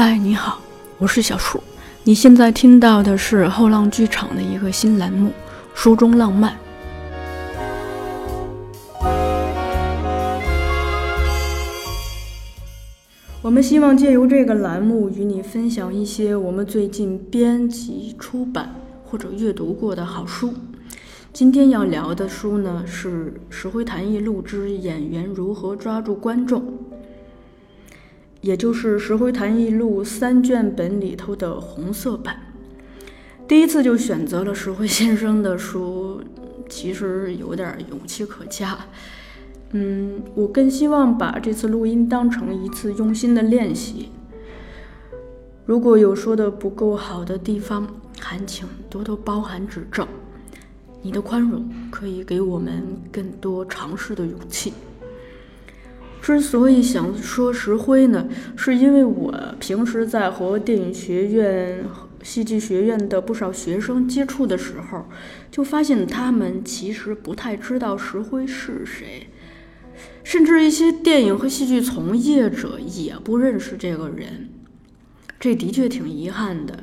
嗨，你好，我是小树。你现在听到的是后浪剧场的一个新栏目《书中浪漫》。我们希望借由这个栏目与你分享一些我们最近编辑、出版或者阅读过的好书。今天要聊的书呢是《石灰谈艺录之演员如何抓住观众》。也就是《石灰谈艺录》三卷本里头的红色版。第一次就选择了石灰先生的书，其实有点勇气可嘉。嗯，我更希望把这次录音当成一次用心的练习。如果有说的不够好的地方，还请多多包涵指正。你的宽容可以给我们更多尝试的勇气。之所以想说石灰呢，是因为我平时在和电影学院、戏剧学院的不少学生接触的时候，就发现他们其实不太知道石灰是谁，甚至一些电影和戏剧从业者也不认识这个人。这的确挺遗憾的。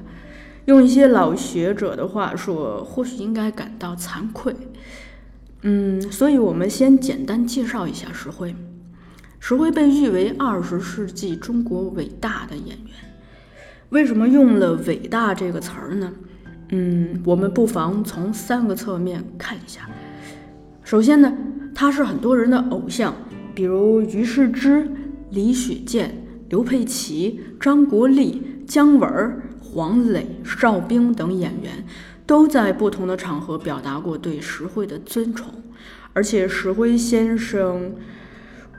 用一些老学者的话说，或许应该感到惭愧。嗯，所以我们先简单介绍一下石灰。石灰被誉为二十世纪中国伟大的演员。为什么用了“伟大”这个词儿呢？嗯，我们不妨从三个侧面看一下。首先呢，他是很多人的偶像，比如于世之、李雪健、刘佩琦、张国立、姜文、黄磊、邵兵等演员，都在不同的场合表达过对石灰的尊崇。而且石灰先生。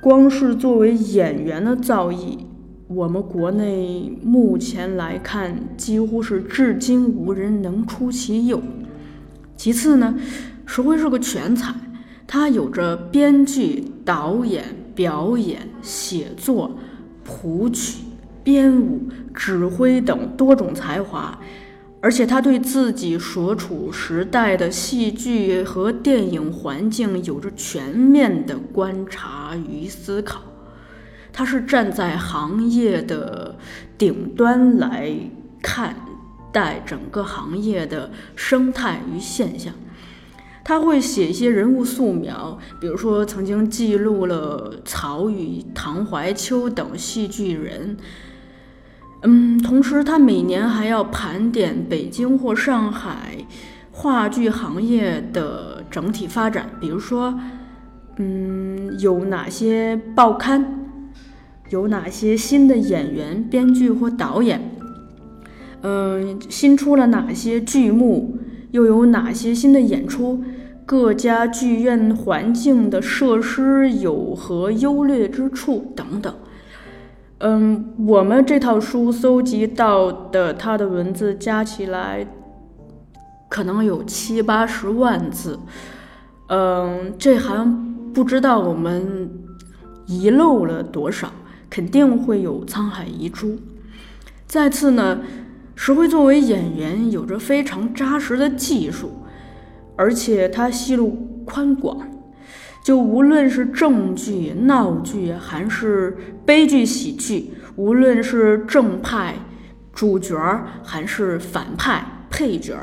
光是作为演员的造诣，我们国内目前来看，几乎是至今无人能出其右。其次呢，石灰是个全才，他有着编剧、导演、表演、写作、谱曲、编舞、指挥等多种才华。而且他对自己所处时代的戏剧和电影环境有着全面的观察与思考，他是站在行业的顶端来看待整个行业的生态与现象。他会写一些人物素描，比如说曾经记录了曹禺、唐怀秋等戏剧人。嗯，同时他每年还要盘点北京或上海话剧行业的整体发展，比如说，嗯，有哪些报刊，有哪些新的演员、编剧或导演，嗯，新出了哪些剧目，又有哪些新的演出，各家剧院环境的设施有何优劣之处等等。嗯，我们这套书搜集到的他的文字加起来，可能有七八十万字。嗯，这还不知道我们遗漏了多少，肯定会有沧海遗珠。再次呢，石灰作为演员有着非常扎实的技术，而且他戏路宽广。就无论是正剧、闹剧，还是悲剧、喜剧，无论是正派主角还是反派配角，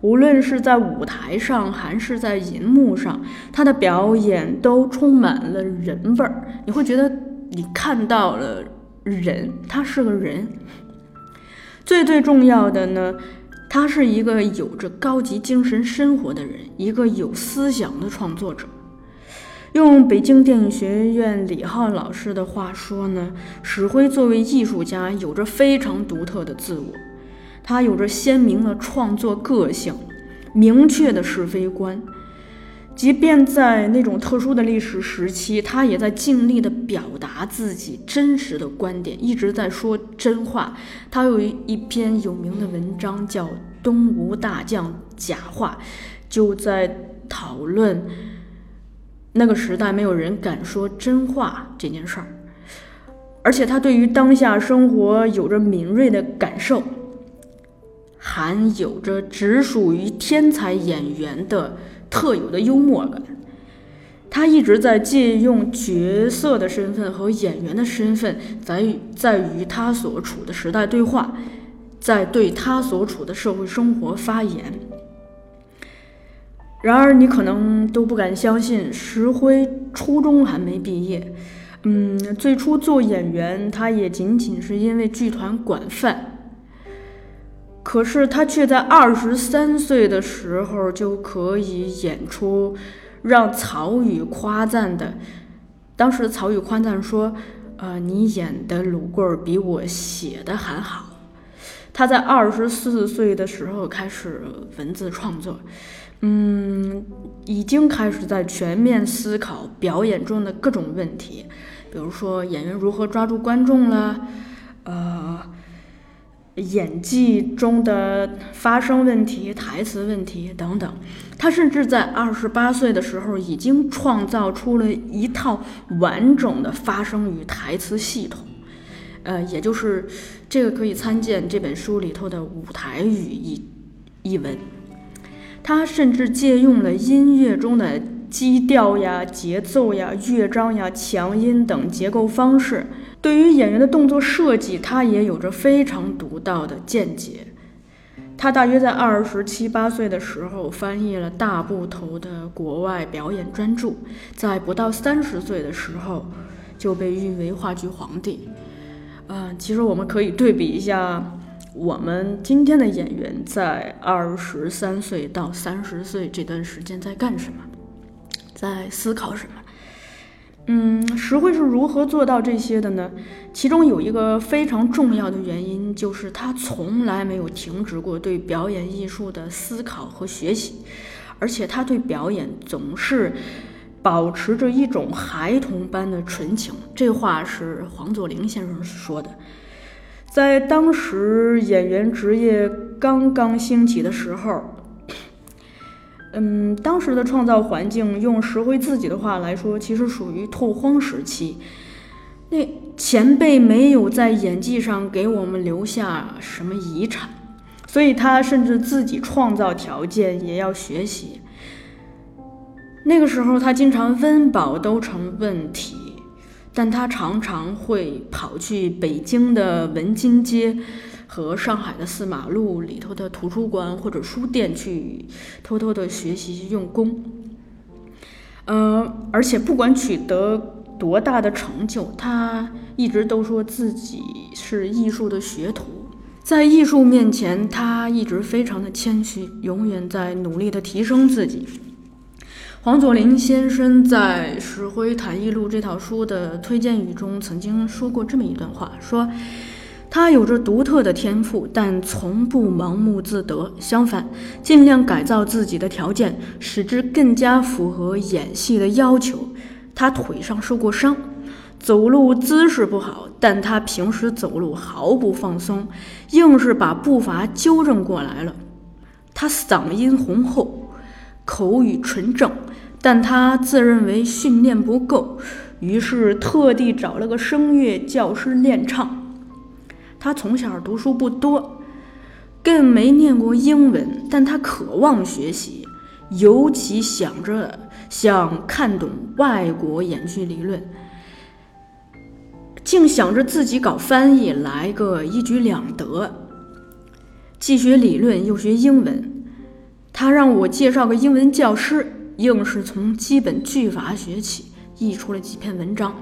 无论是在舞台上还是在银幕上，他的表演都充满了人味儿。你会觉得你看到了人，他是个人。最最重要的呢，他是一个有着高级精神生活的人，一个有思想的创作者。用北京电影学院李浩老师的话说呢，史辉作为艺术家有着非常独特的自我，他有着鲜明的创作个性，明确的是非观。即便在那种特殊的历史时期，他也在尽力地表达自己真实的观点，一直在说真话。他有一篇有名的文章叫《东吴大将假话》，就在讨论。那个时代没有人敢说真话这件事儿，而且他对于当下生活有着敏锐的感受，还有着只属于天才演员的特有的幽默感。他一直在借用角色的身份和演员的身份，在在与他所处的时代对话，在对他所处的社会生活发言。然而，你可能都不敢相信，石辉初中还没毕业。嗯，最初做演员，他也仅仅是因为剧团管饭。可是他却在二十三岁的时候就可以演出让曹禺夸赞的。当时曹禺夸赞说：“呃，你演的鲁贵儿比我写的还好。”他在二十四岁的时候开始文字创作，嗯，已经开始在全面思考表演中的各种问题，比如说演员如何抓住观众了，呃。演技中的发声问题、台词问题等等，他甚至在二十八岁的时候已经创造出了一套完整的发声与台词系统，呃，也就是这个可以参见这本书里头的舞台语一一文。他甚至借用了音乐中的基调呀、节奏呀、乐章呀、强音等结构方式。对于演员的动作设计，他也有着非常独到的见解。他大约在二十七八岁的时候翻译了大部头的国外表演专著，在不到三十岁的时候就被誉为话剧皇帝。嗯，其实我们可以对比一下我们今天的演员在二十三岁到三十岁这段时间在干什么，在思考什么。嗯，石慧是如何做到这些的呢？其中有一个非常重要的原因，就是他从来没有停止过对表演艺术的思考和学习，而且他对表演总是保持着一种孩童般的纯情。这话是黄佐临先生说的。在当时演员职业刚刚兴起的时候。嗯，当时的创造环境，用石灰自己的话来说，其实属于拓荒时期。那前辈没有在演技上给我们留下什么遗产，所以他甚至自己创造条件也要学习。那个时候，他经常温饱都成问题，但他常常会跑去北京的文津街。和上海的四马路里头的图书馆或者书店去偷偷的学习用功，呃，而且不管取得多大的成就，他一直都说自己是艺术的学徒，在艺术面前，他一直非常的谦虚，永远在努力的提升自己。黄佐临先生在《石灰谈艺录》这套书的推荐语中曾经说过这么一段话，说。他有着独特的天赋，但从不盲目自得。相反，尽量改造自己的条件，使之更加符合演戏的要求。他腿上受过伤，走路姿势不好，但他平时走路毫不放松，硬是把步伐纠正过来了。他嗓音浑厚，口语纯正，但他自认为训练不够，于是特地找了个声乐教师练唱。他从小读书不多，更没念过英文，但他渴望学习，尤其想着想看懂外国演剧理论，竟想着自己搞翻译来个一举两得，既学理论又学英文。他让我介绍个英文教师，硬是从基本句法学起，译出了几篇文章。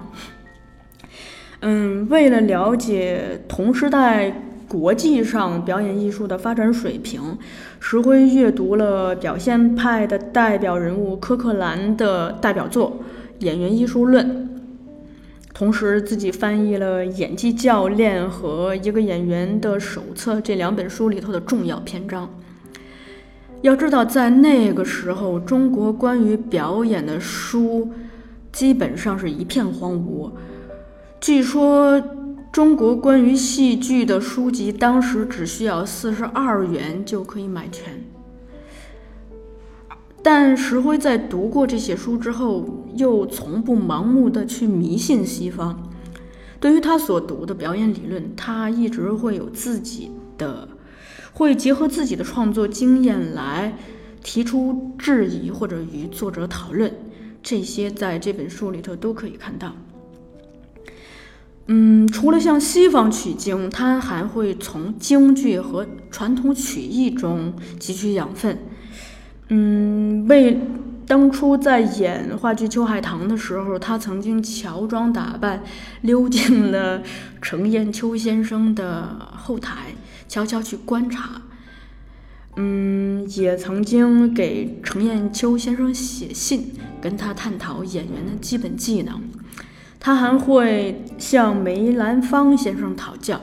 嗯，为了了解同时代国际上表演艺术的发展水平，石灰阅读了表现派的代表人物柯克兰的代表作《演员艺术论》，同时自己翻译了《演技教练》和《一个演员的手册》这两本书里头的重要篇章。要知道，在那个时候，中国关于表演的书基本上是一片荒芜。据说，中国关于戏剧的书籍当时只需要四十二元就可以买全。但石灰在读过这些书之后，又从不盲目的去迷信西方。对于他所读的表演理论，他一直会有自己的，会结合自己的创作经验来提出质疑或者与作者讨论。这些在这本书里头都可以看到。嗯，除了向西方取经，他还会从京剧和传统曲艺中汲取养分。嗯，为当初在演话剧《秋海棠》的时候，他曾经乔装打扮溜进了程砚秋先生的后台，悄悄去观察。嗯，也曾经给程砚秋先生写信，跟他探讨演员的基本技能。他还会向梅兰芳先生讨教。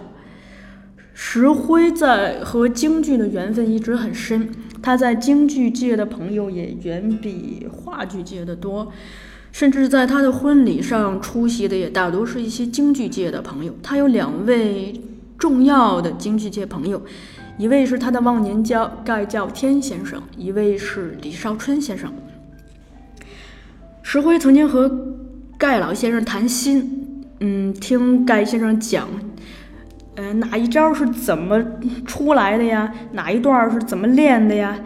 石灰在和京剧的缘分一直很深，他在京剧界的朋友也远比话剧界的多，甚至在他的婚礼上出席的也大多是一些京剧界的朋友。他有两位重要的京剧界朋友，一位是他的忘年交盖叫天先生，一位是李少春先生。石灰曾经和。盖老先生谈心，嗯，听盖先生讲，呃，哪一招是怎么出来的呀？哪一段是怎么练的呀？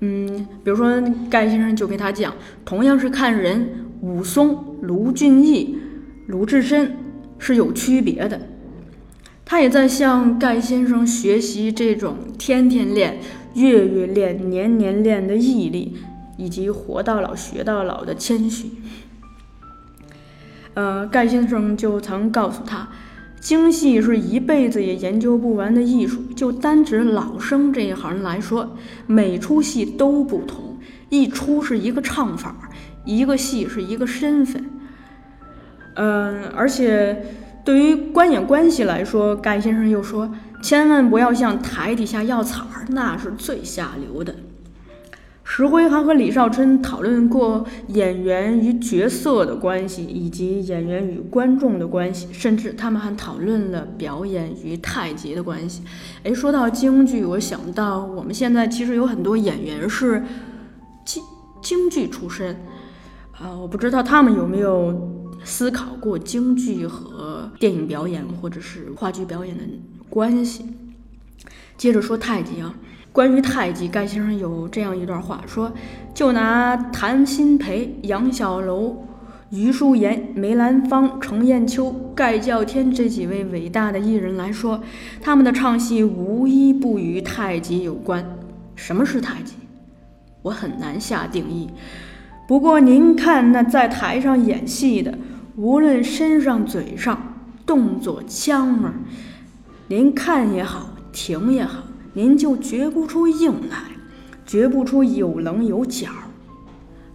嗯，比如说盖先生就给他讲，同样是看人，武松、卢俊义、鲁智深是有区别的。他也在向盖先生学习这种天天练、月月练、年年练的毅力，以及活到老学到老的谦虚。呃，盖先生就曾告诉他，京戏是一辈子也研究不完的艺术。就单指老生这一行来说，每出戏都不同，一出是一个唱法，一个戏是一个身份。嗯，而且对于观演关系来说，盖先生又说，千万不要向台底下要彩儿，那是最下流的。石灰还和李少春讨论过演员与角色的关系，以及演员与观众的关系，甚至他们还讨论了表演与太极的关系。哎，说到京剧，我想到我们现在其实有很多演员是京京剧出身，啊，我不知道他们有没有思考过京剧和电影表演或者是话剧表演的关系。接着说太极啊。关于太极，盖先生有这样一段话，说：就拿谭鑫培、杨小楼、余叔岩、梅兰芳、程砚秋、盖叫天这几位伟大的艺人来说，他们的唱戏无一不与太极有关。什么是太极？我很难下定义。不过您看那在台上演戏的，无论身上、嘴上、动作、腔门，您看也好，听也好。您就觉不出硬来，觉不出有棱有角，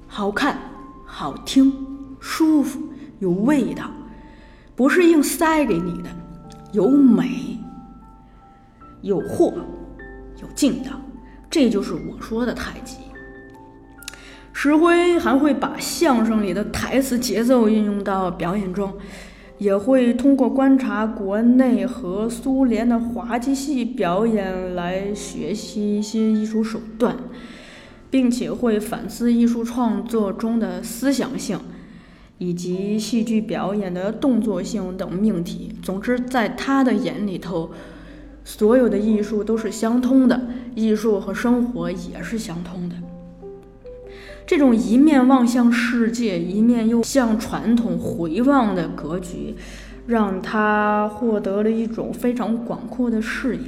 好看、好听、舒服、有味道，不是硬塞给你的，有美、有货、有劲道，这就是我说的太极。石灰还会把相声里的台词节奏运用到表演中。也会通过观察国内和苏联的滑稽戏表演来学习一些艺术手段，并且会反思艺术创作中的思想性，以及戏剧表演的动作性等命题。总之，在他的眼里头，所有的艺术都是相通的，艺术和生活也是相通的。这种一面望向世界，一面又向传统回望的格局，让他获得了一种非常广阔的视野。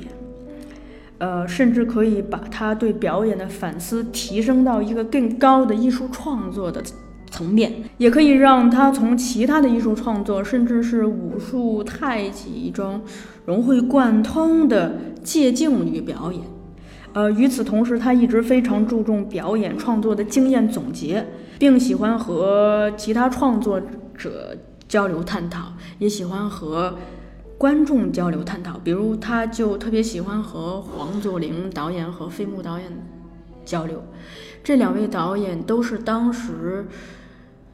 呃，甚至可以把他对表演的反思提升到一个更高的艺术创作的层面，也可以让他从其他的艺术创作，甚至是武术、太极中融会贯通的借镜与表演。呃，与此同时，他一直非常注重表演创作的经验总结，并喜欢和其他创作者交流探讨，也喜欢和观众交流探讨。比如，他就特别喜欢和黄佐临导演和费穆导演交流。这两位导演都是当时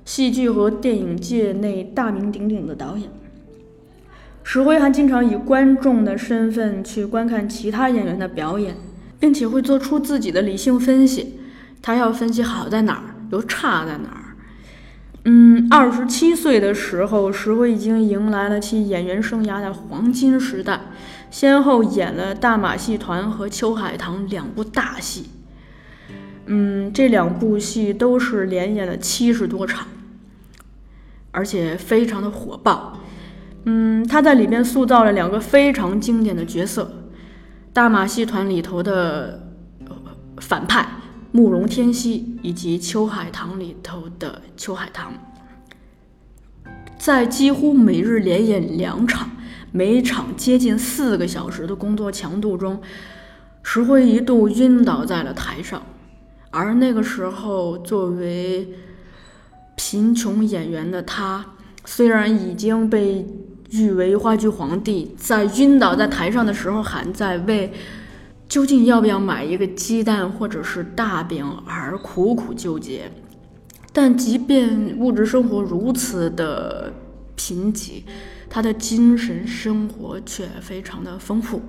戏剧和电影界内大名鼎鼎的导演。石辉还经常以观众的身份去观看其他演员的表演。并且会做出自己的理性分析，他要分析好在哪儿，又差在哪儿。嗯，二十七岁的时候，石灰已经迎来了其演员生涯的黄金时代，先后演了《大马戏团》和《秋海棠》两部大戏。嗯，这两部戏都是连演了七十多场。而且非常的火爆。嗯，他在里边塑造了两个非常经典的角色：大马戏团里头的反派慕容天熙，以及秋海棠里头的秋海棠。在几乎每日连演两场，每场接近四个小时的工作强度中，石辉一度晕倒在了台上。而那个时候，作为贫穷演员的他，虽然已经被誉为话剧皇帝，在晕倒在台上的时候，还在为究竟要不要买一个鸡蛋或者是大饼而苦苦纠结。但即便物质生活如此的贫瘠，他的精神生活却非常的丰富。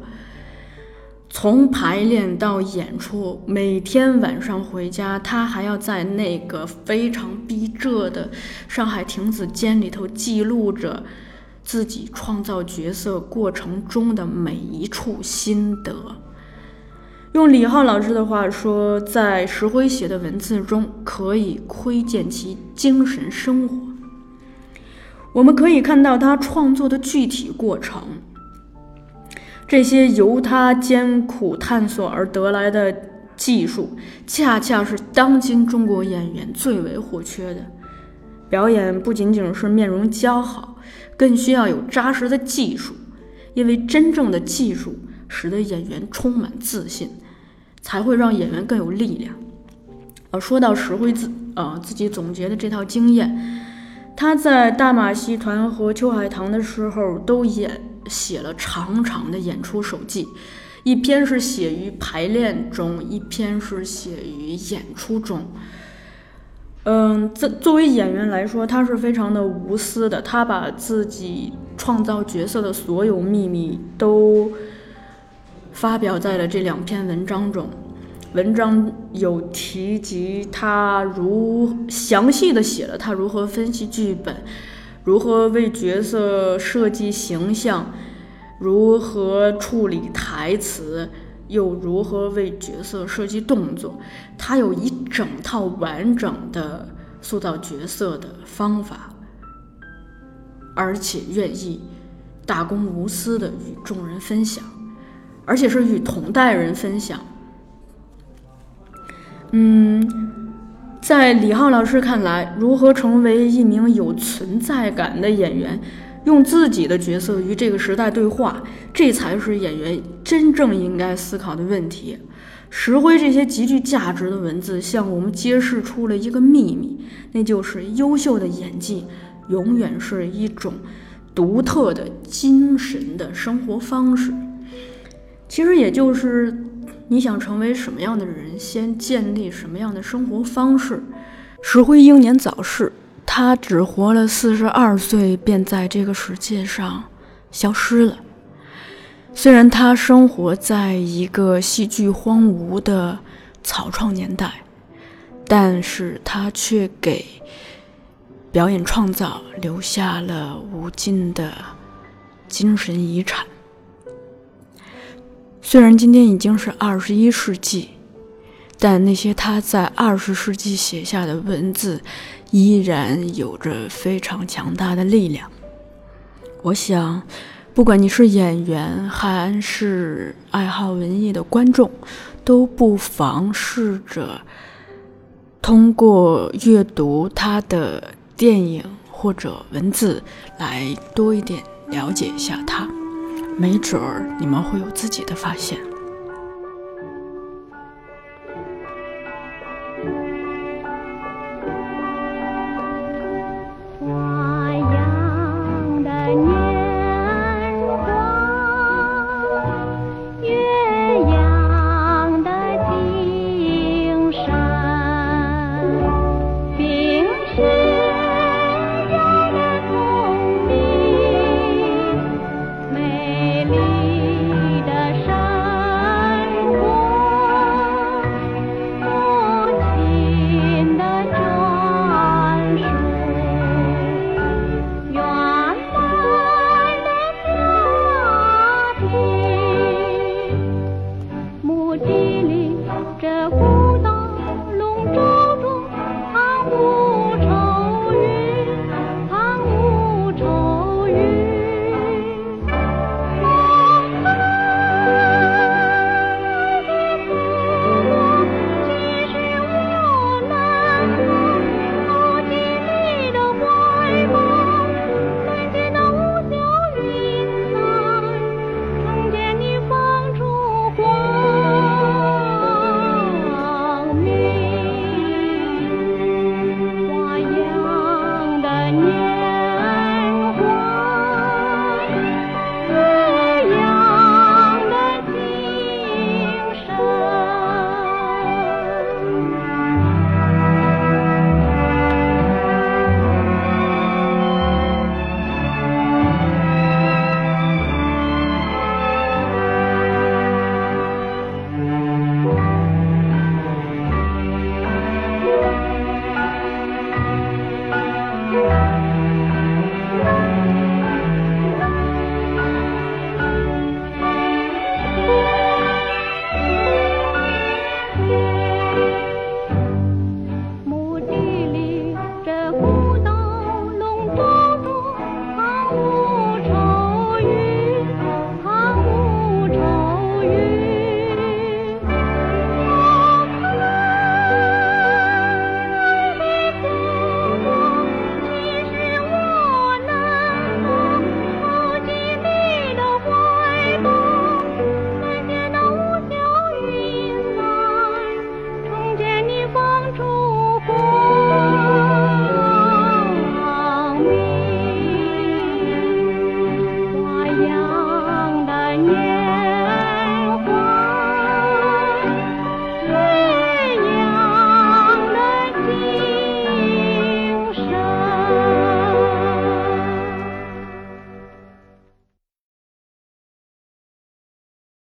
从排练到演出，每天晚上回家，他还要在那个非常逼仄的上海亭子间里头记录着自己创造角色过程中的每一处心得。用李浩老师的话说，在石灰写的文字中，可以窥见其精神生活。我们可以看到他创作的具体过程，这些由他艰苦探索而得来的技术，恰恰是当今中国演员最为或缺的。表演不仅仅是面容姣好，更需要有扎实的技术，因为真正的技术。使得演员充满自信，才会让演员更有力量。呃，说到石辉自呃自己总结的这套经验，他在大马戏团和秋海棠的时候都演写了长长的演出手记，一篇是写于排练中，一篇是写于演出中。嗯，作作为演员来说，他是非常的无私的，他把自己创造角色的所有秘密都。发表在了这两篇文章中，文章有提及他如详细的写了他如何分析剧本，如何为角色设计形象，如何处理台词，又如何为角色设计动作。他有一整套完整的塑造角色的方法，而且愿意大公无私的与众人分享。而且是与同代人分享。嗯，在李浩老师看来，如何成为一名有存在感的演员，用自己的角色与这个时代对话，这才是演员真正应该思考的问题。石灰这些极具价值的文字，向我们揭示出了一个秘密，那就是优秀的演技永远是一种独特的精神的生活方式。其实也就是，你想成为什么样的人，先建立什么样的生活方式。石灰英年早逝，他只活了四十二岁，便在这个世界上消失了。虽然他生活在一个戏剧荒芜的草创年代，但是他却给表演创造留下了无尽的精神遗产。虽然今天已经是二十一世纪，但那些他在二十世纪写下的文字，依然有着非常强大的力量。我想，不管你是演员还是爱好文艺的观众，都不妨试着通过阅读他的电影或者文字，来多一点了解一下他。没准儿你们会有自己的发现。